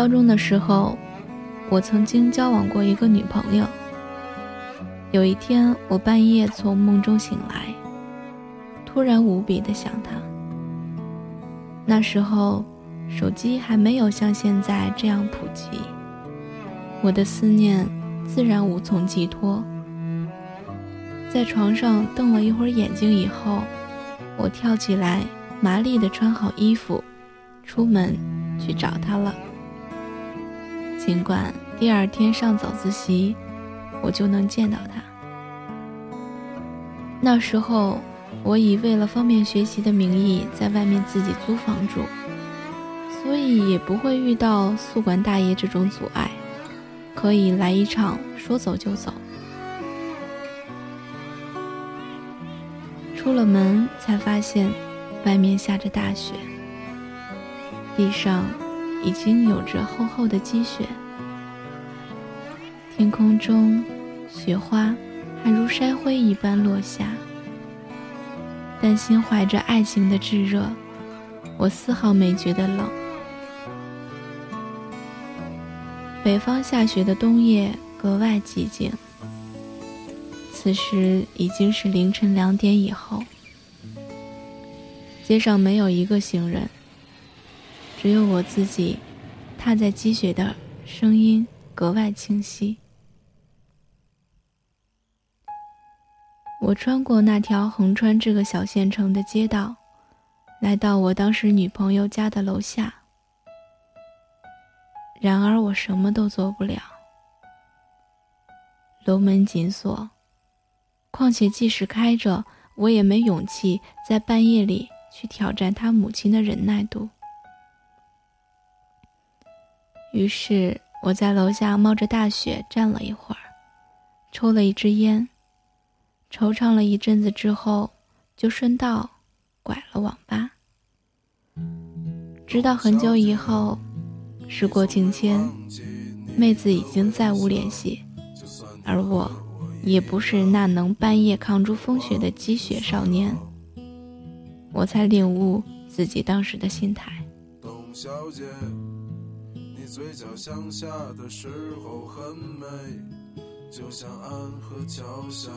高中的时候，我曾经交往过一个女朋友。有一天，我半夜从梦中醒来，突然无比的想她。那时候，手机还没有像现在这样普及，我的思念自然无从寄托。在床上瞪了一会儿眼睛以后，我跳起来，麻利的穿好衣服，出门去找她了。尽管第二天上早自习，我就能见到他。那时候，我以为了方便学习的名义在外面自己租房住，所以也不会遇到宿管大爷这种阻碍，可以来一场说走就走。出了门才发现，外面下着大雪，地上。已经有着厚厚的积雪，天空中雪花还如筛灰一般落下。但心怀着爱情的炙热，我丝毫没觉得冷。北方下雪的冬夜格外寂静。此时已经是凌晨两点以后，街上没有一个行人。只有我自己，踏在积雪的声音格外清晰。我穿过那条横穿这个小县城的街道，来到我当时女朋友家的楼下。然而我什么都做不了，楼门紧锁，况且即使开着，我也没勇气在半夜里去挑战他母亲的忍耐度。于是我在楼下冒着大雪站了一会儿，抽了一支烟，惆怅了一阵子之后，就顺道拐了网吧。直到很久以后，时过境迁，妹子已经再无联系，而我，也不是那能半夜抗住风雪的积雪少年，我才领悟自己当时的心态。嘴角向下的时候很美，就像安河桥下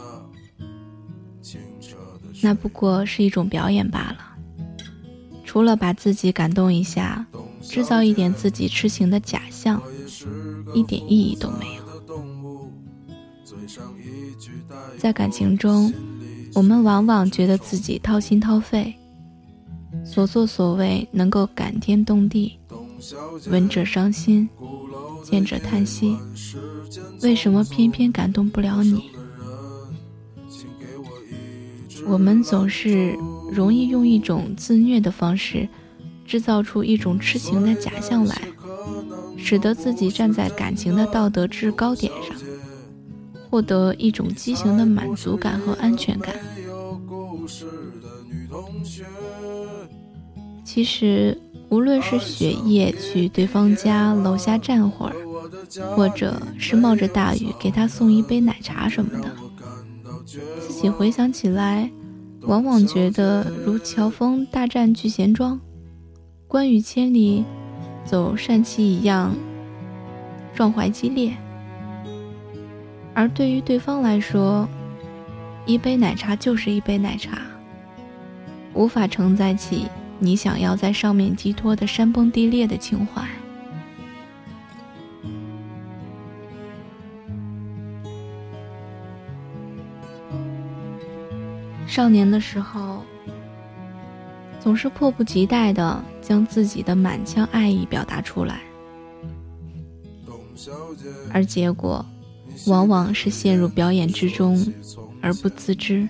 清澈的。那不过是一种表演罢了，除了把自己感动一下，制造一点自己痴情的假象，一点意义都没有。在感情中，我们往往觉得自己掏心掏肺，所作所为能够感天动地。闻者伤心，见者叹息。为什么偏偏感动不了你？我们总是容易用一种自虐的方式，制造出一种痴情的假象来，使得自己站在感情的道德制高点上，获得一种畸形的满足感和安全感。其实。无论是雪夜去对方家楼下站会儿，或者是冒着大雨给他送一杯奶茶什么的，自己回想起来，往往觉得如乔峰大战聚贤庄，关羽千里走单骑一样壮怀激烈。而对于对方来说，一杯奶茶就是一杯奶茶，无法承载起。你想要在上面寄托的山崩地裂的情怀。少年的时候，总是迫不及待的将自己的满腔爱意表达出来，而结果，往往是陷入表演之中而不自知。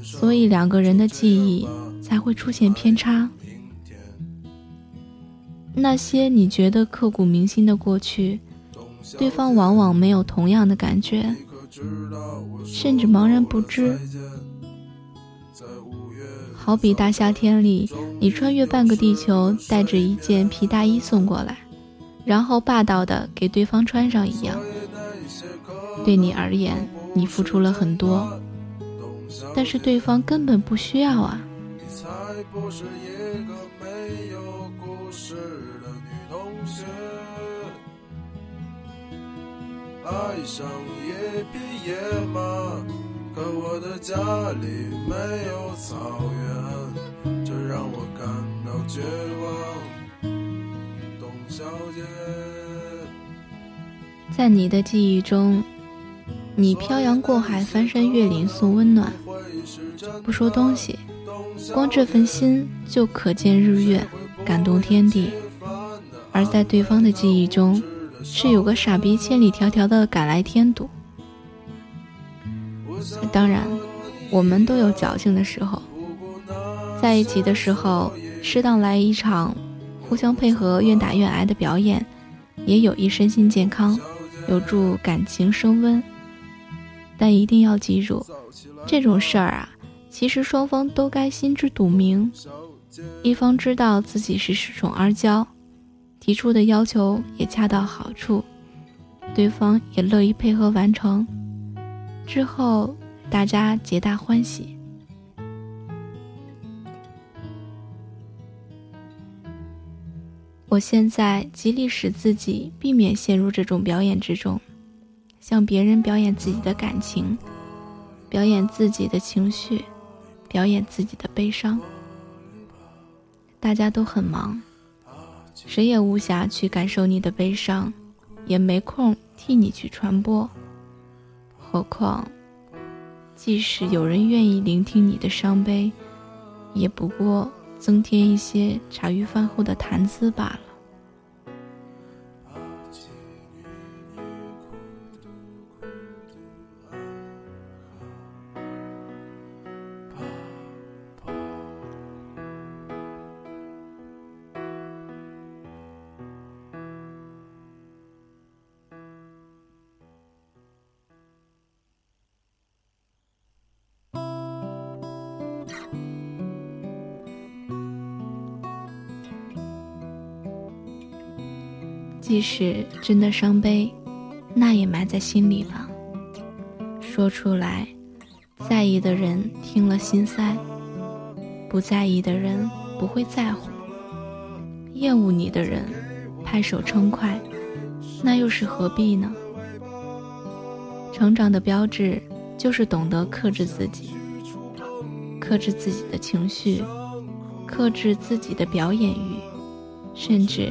所以两个人的记忆。才会出现偏差。那些你觉得刻骨铭心的过去，对方往往没有同样的感觉，甚至茫然不知。好比大夏天里，你穿越半个地球，带着一件皮大衣送过来，然后霸道的给对方穿上一样。对你而言，你付出了很多，但是对方根本不需要啊。才不是一个没有故事的女同学，爱上一匹野马，可我的家里没有草原，这让我感到绝望。董小姐，在你的记忆中，你漂洋过海，翻山越岭送温暖，不说东西，光这份心就可见日月，感动天地。而在对方的记忆中，是有个傻逼千里迢迢的赶来添堵。当然，我们都有侥幸的时候，在一起的时候，适当来一场互相配合、愿打愿挨的表演，也有益身心健康，有助感情升温。但一定要记住，这种事儿啊，其实双方都该心知肚明，一方知道自己是恃宠而骄。提出的要求也恰到好处，对方也乐意配合完成，之后大家皆大欢喜。我现在极力使自己避免陷入这种表演之中，向别人表演自己的感情，表演自己的情绪，表演自己的悲伤。大家都很忙。谁也无暇去感受你的悲伤，也没空替你去传播。何况，即使有人愿意聆听你的伤悲，也不过增添一些茶余饭后的谈资罢了。即使真的伤悲，那也埋在心里吧。说出来，在意的人听了心塞；不在意的人不会在乎。厌恶你的人拍手称快，那又是何必呢？成长的标志就是懂得克制自己，克制自己的情绪，克制自己的表演欲，甚至。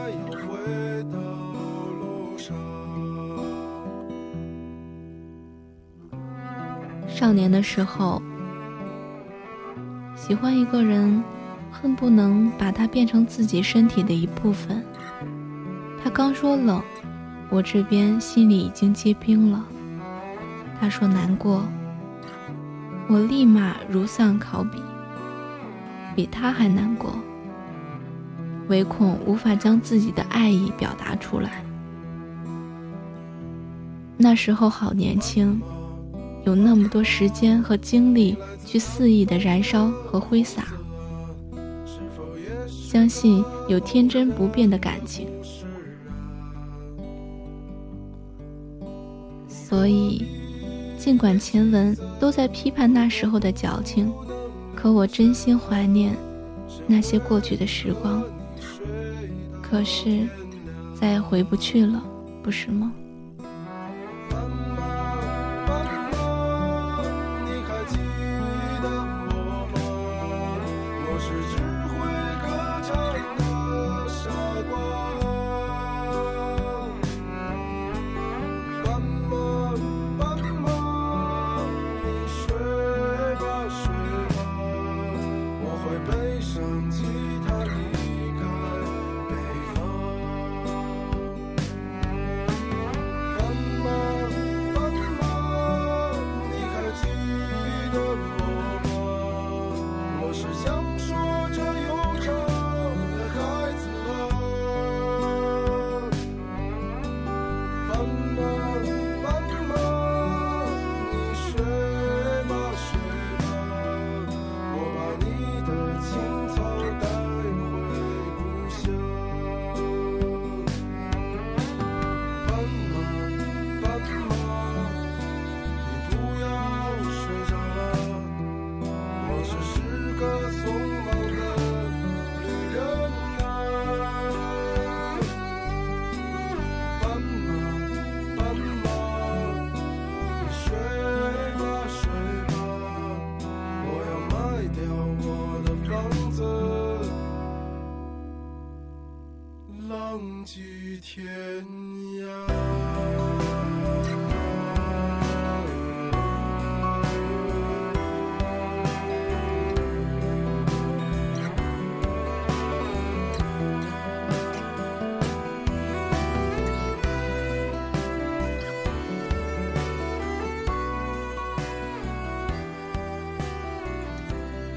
少年的时候，喜欢一个人，恨不能把他变成自己身体的一部分。他刚说冷，我这边心里已经结冰了。他说难过，我立马如丧考妣，比他还难过，唯恐无法将自己的爱意表达出来。那时候好年轻。有那么多时间和精力去肆意的燃烧和挥洒，相信有天真不变的感情，所以尽管前文都在批判那时候的矫情，可我真心怀念那些过去的时光。可是再也回不去了，不是吗？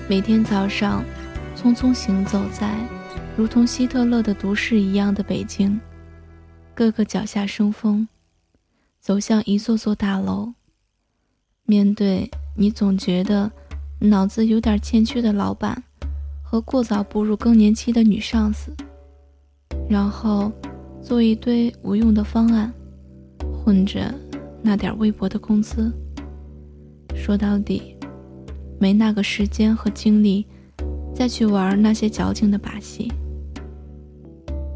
每天早上，匆匆行走在如同希特勒的都市一样的北京，个个脚下生风，走向一座座大楼。面对你总觉得脑子有点欠缺的老板和过早步入更年期的女上司，然后做一堆无用的方案，混着那点微薄的工资。说到底。没那个时间和精力，再去玩那些矫情的把戏。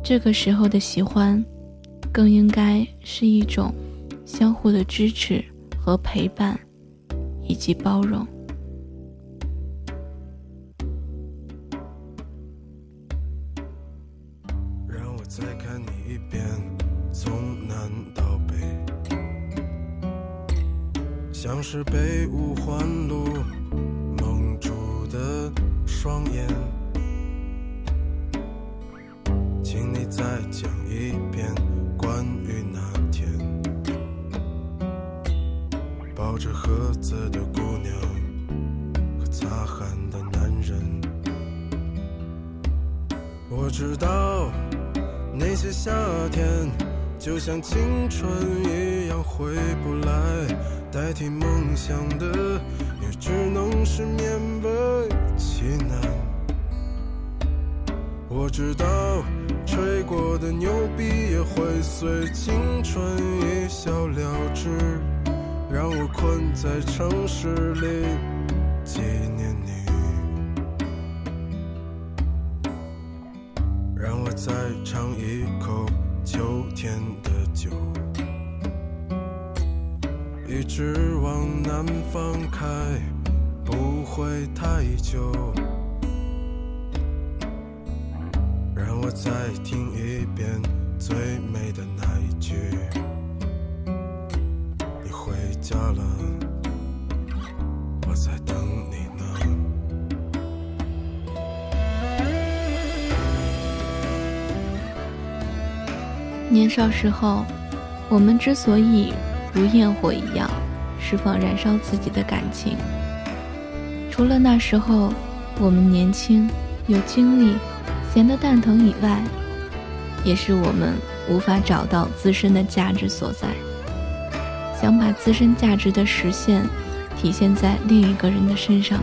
这个时候的喜欢，更应该是一种相互的支持和陪伴，以及包容。让我再看你一遍，从南到北，像是被五环路。双眼，请你再讲一遍关于那天抱着盒子的姑娘和擦汗的男人。我知道那些夏天就像青春一样回不来，代替梦想的只能是勉为其难，我知道吹过的牛逼也会随青春一笑了之，让我困在城市里纪念你，让我再尝一口秋天的酒，一直往南方开。不会太久，让我再听一遍最美的那一句。你回家了，我在等你呢。年少时候，我们之所以如焰火一样释放燃烧自己的感情。除了那时候我们年轻、有精力、闲得蛋疼以外，也是我们无法找到自身的价值所在，想把自身价值的实现体现在另一个人的身上，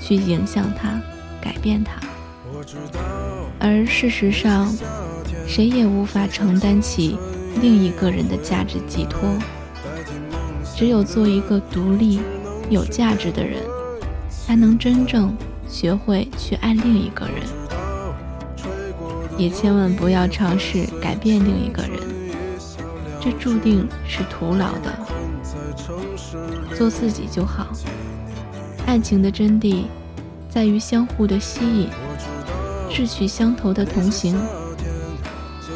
去影响他、改变他。而事实上，谁也无法承担起另一个人的价值寄托。只有做一个独立、有价值的人。才能真正学会去爱另一个人，也千万不要尝试改变另一个人，这注定是徒劳的。做自己就好。爱情的真谛在于相互的吸引，志趣相投的同行，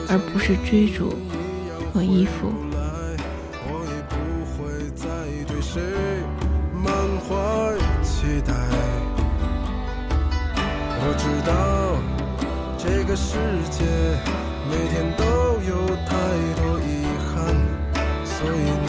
而不是追逐和依附。我知道这个世界每天都有太多遗憾，所以。